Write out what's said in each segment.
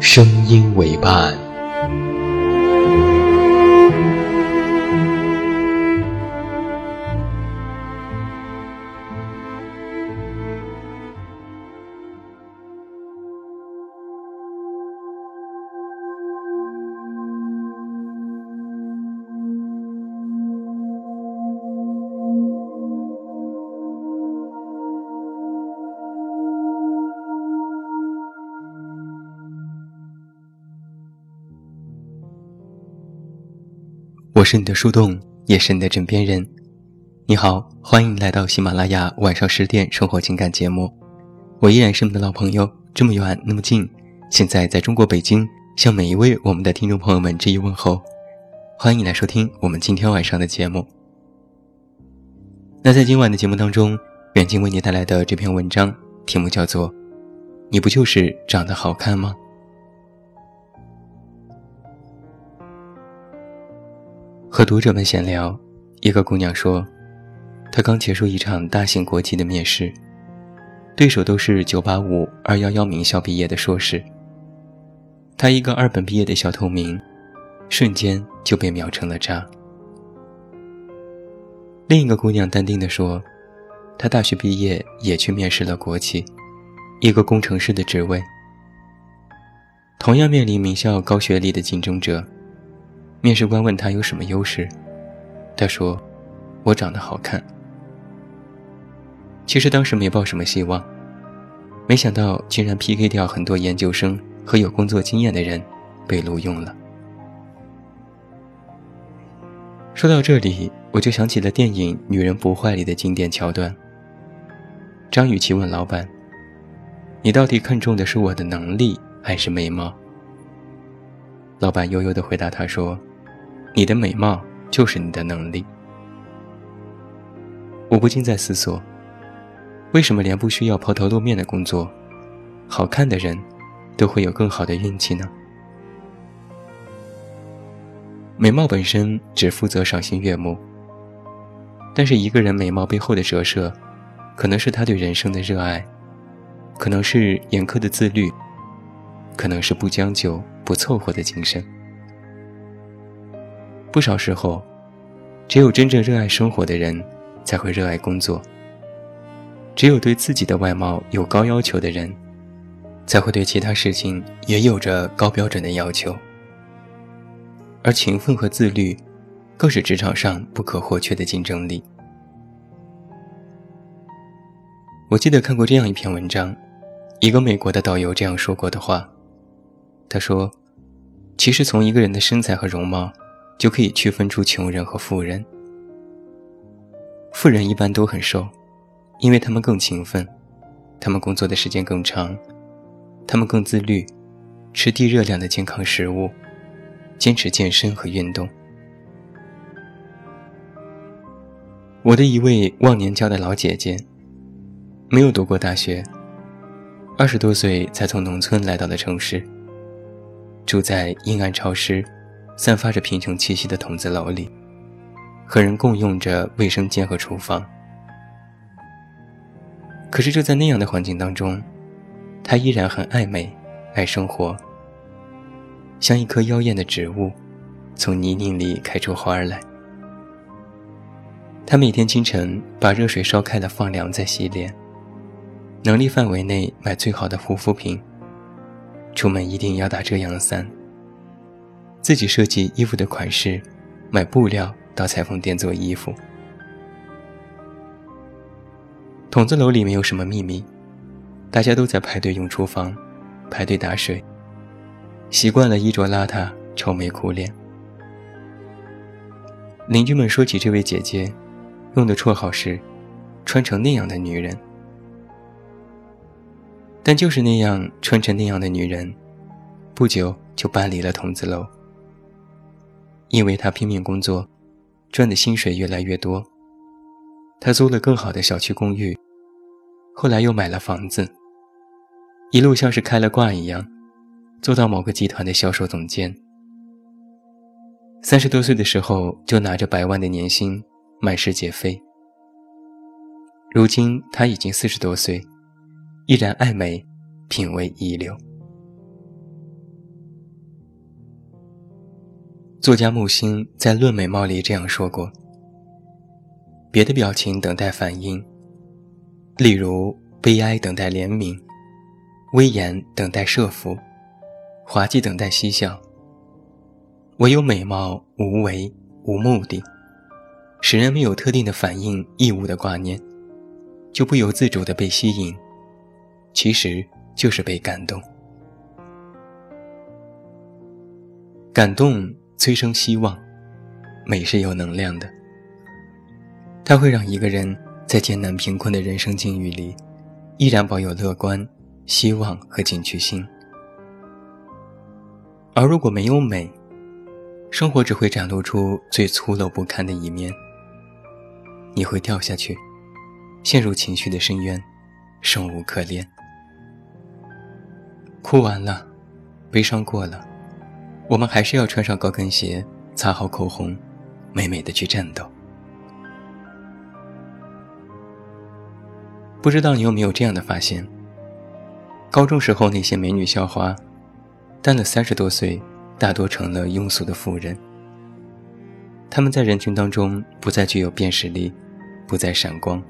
声音为伴。我是你的树洞，也是你的枕边人。你好，欢迎来到喜马拉雅晚上十点生活情感节目。我依然是你的老朋友，这么远那么近。现在在中国北京，向每一位我们的听众朋友们致以问候。欢迎来收听我们今天晚上的节目。那在今晚的节目当中，远近为你带来的这篇文章题目叫做《你不就是长得好看吗》。和读者们闲聊，一个姑娘说，她刚结束一场大型国企的面试，对手都是985、211名校毕业的硕士，她一个二本毕业的小透明，瞬间就被秒成了渣。另一个姑娘淡定地说，她大学毕业也去面试了国企，一个工程师的职位，同样面临名校高学历的竞争者。面试官问他有什么优势，他说：“我长得好看。”其实当时没抱什么希望，没想到竟然 PK 掉很多研究生和有工作经验的人，被录用了。说到这里，我就想起了电影《女人不坏》里的经典桥段。张雨绮问老板：“你到底看中的是我的能力还是美貌？”老板悠悠地回答他说。你的美貌就是你的能力。我不禁在思索，为什么连不需要抛头露面的工作，好看的人，都会有更好的运气呢？美貌本身只负责赏心悦目，但是一个人美貌背后的折射，可能是他对人生的热爱，可能是严苛的自律，可能是不将就不凑合的精神。不少时候，只有真正热爱生活的人，才会热爱工作。只有对自己的外貌有高要求的人，才会对其他事情也有着高标准的要求。而勤奋和自律，更是职场上不可或缺的竞争力。我记得看过这样一篇文章，一个美国的导游这样说过的话。他说：“其实从一个人的身材和容貌。”就可以区分出穷人和富人。富人一般都很瘦，因为他们更勤奋，他们工作的时间更长，他们更自律，吃低热量的健康食物，坚持健身和运动。我的一位忘年交的老姐姐，没有读过大学，二十多岁才从农村来到了城市，住在阴暗潮湿。散发着贫穷气息的筒子楼里，和人共用着卫生间和厨房。可是就在那样的环境当中，她依然很爱美，爱生活，像一棵妖艳的植物，从泥泞里开出花来。她每天清晨把热水烧开了放凉再洗脸，能力范围内买最好的护肤品，出门一定要打遮阳伞。自己设计衣服的款式，买布料到裁缝店做衣服。筒子楼里没有什么秘密，大家都在排队用厨房，排队打水。习惯了衣着邋遢、愁眉苦脸。邻居们说起这位姐姐，用的绰号是“穿成那样的女人”。但就是那样穿成那样的女人，不久就搬离了筒子楼。因为他拼命工作，赚的薪水越来越多，他租了更好的小区公寓，后来又买了房子，一路像是开了挂一样。做到某个集团的销售总监，三十多岁的时候就拿着百万的年薪，满世界飞。如今他已经四十多岁，依然爱美，品味一流。作家木心在《论美貌》里这样说过：别的表情等待反应，例如悲哀等待怜悯，威严等待设伏。滑稽等待嬉笑，唯有美貌无为无目的，使人没有特定的反应义务的挂念，就不由自主的被吸引，其实就是被感动。感动催生希望，美是有能量的，它会让一个人在艰难贫困的人生境遇里，依然保有乐观、希望和进取心。而如果没有美，生活只会展露出最粗陋不堪的一面。你会掉下去，陷入情绪的深渊，生无可恋。哭完了，悲伤过了，我们还是要穿上高跟鞋，擦好口红，美美的去战斗。不知道你有没有这样的发现？高中时候那些美女校花。到了三十多岁，大多成了庸俗的妇人。她们在人群当中不再具有辨识力，不再闪光。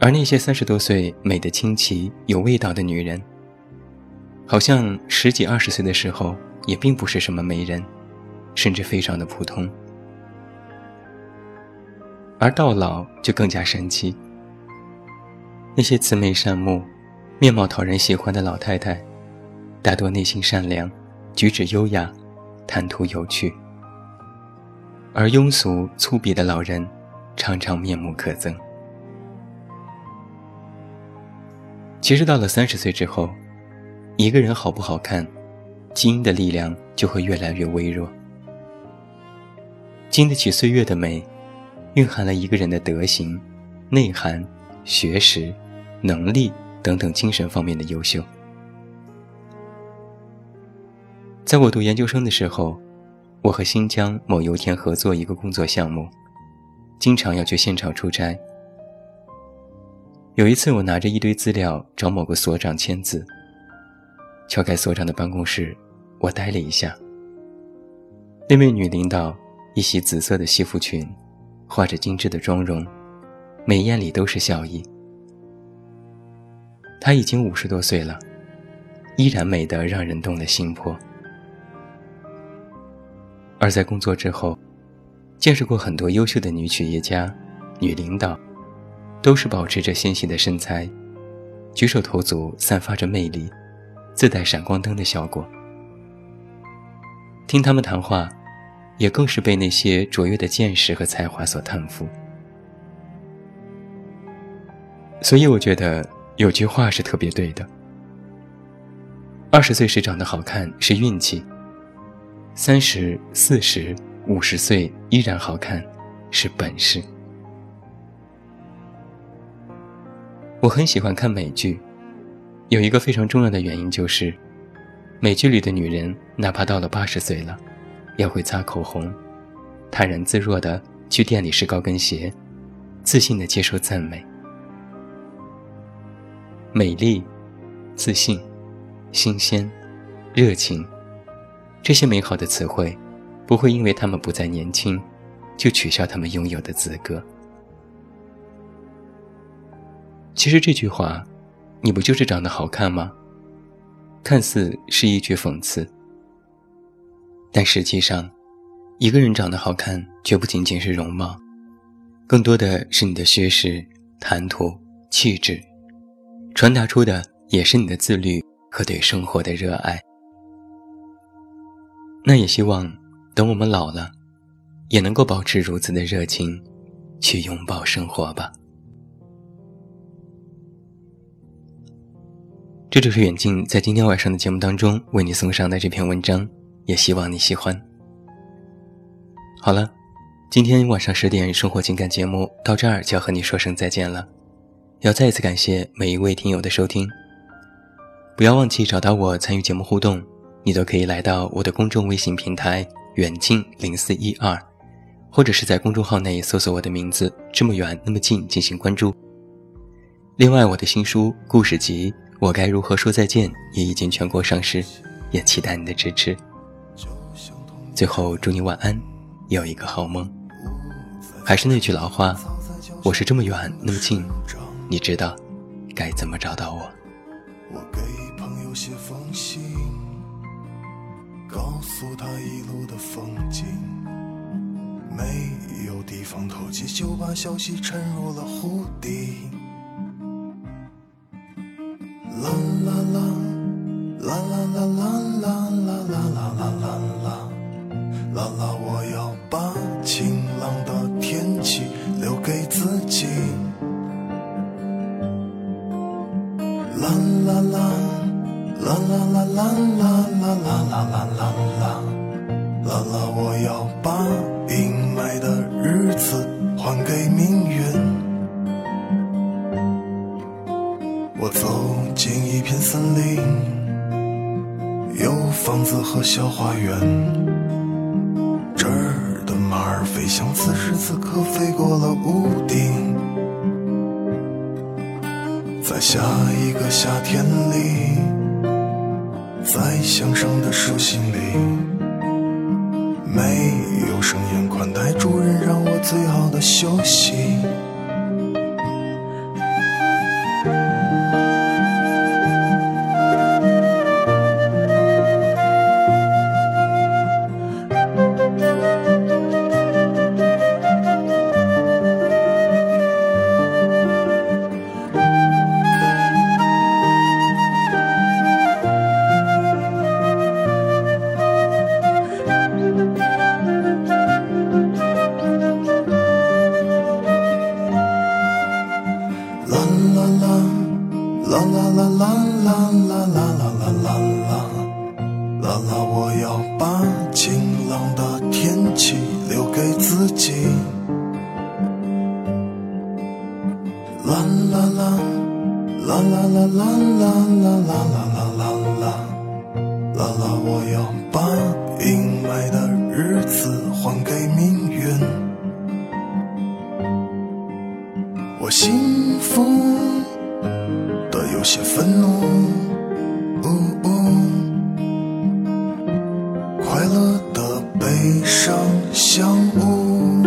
而那些三十多岁美的清奇、有味道的女人，好像十几二十岁的时候也并不是什么美人，甚至非常的普通。而到老就更加神奇。那些慈眉善目、面貌讨人喜欢的老太太。大多内心善良，举止优雅，谈吐有趣；而庸俗粗鄙的老人，常常面目可憎。其实到了三十岁之后，一个人好不好看，基因的力量就会越来越微弱。经得起岁月的美，蕴含了一个人的德行、内涵、学识、能力等等精神方面的优秀。在我读研究生的时候，我和新疆某油田合作一个工作项目，经常要去现场出差。有一次，我拿着一堆资料找某个所长签字，敲开所长的办公室，我呆了一下。那位女领导一袭紫色的西服裙，画着精致的妆容，美艳里都是笑意。她已经五十多岁了，依然美得让人动了心魄。而在工作之后，见识过很多优秀的女企业家、女领导，都是保持着纤细的身材，举手投足散发着魅力，自带闪光灯的效果。听他们谈话，也更是被那些卓越的见识和才华所叹服。所以我觉得有句话是特别对的：二十岁时长得好看是运气。三十四十五十岁依然好看，是本事。我很喜欢看美剧，有一个非常重要的原因就是，美剧里的女人哪怕到了八十岁了，也会擦口红，坦然自若的去店里试高跟鞋，自信的接受赞美。美丽、自信、新鲜、热情。这些美好的词汇，不会因为他们不再年轻，就取消他们拥有的资格。其实这句话，你不就是长得好看吗？看似是一句讽刺，但实际上，一个人长得好看，绝不仅仅是容貌，更多的是你的学识、谈吐、气质，传达出的也是你的自律和对生活的热爱。那也希望，等我们老了，也能够保持如此的热情，去拥抱生活吧。这就是远近在今天晚上的节目当中为你送上的这篇文章，也希望你喜欢。好了，今天晚上十点生活情感节目到这儿就要和你说声再见了，要再一次感谢每一位听友的收听。不要忘记找到我参与节目互动，你都可以来到我的公众微信平台远近零四一二，或者是在公众号内搜索我的名字这么远那么近进行关注。另外，我的新书故事集。我该如何说再见？也已经全国上市，也期待你的支持。最后，祝你晚安，有一个好梦。还是那句老话，我是这么远那么近，你知道该怎么找到我？我给朋友写封信，告诉他一路的风景。没有地方透气，就把消息沉入了湖底。啦啦啦啦啦啦啦啦啦啦啦啦啦啦啦啦，我要把晴朗的天气留给自己。啦啦啦啦啦啦啦啦啦啦啦啦啦。飞翔，此时此刻飞过了屋顶。在下一个夏天里，在向上的手心里，没有声音款待主人，让我最好的休息。有些愤怒快乐的悲伤相误。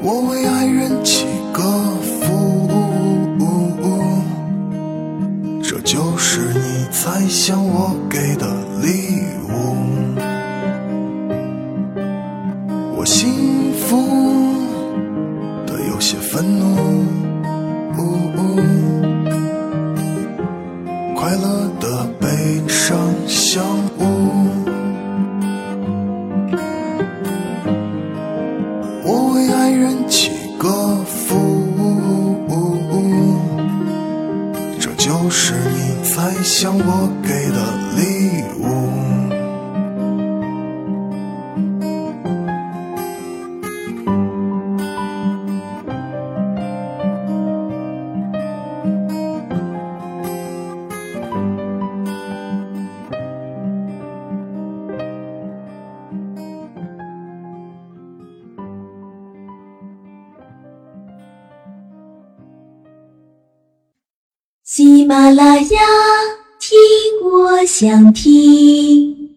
我为爱人起个福这就是你猜想我给的礼物。我幸福的有些愤怒马拉雅。听，我想听。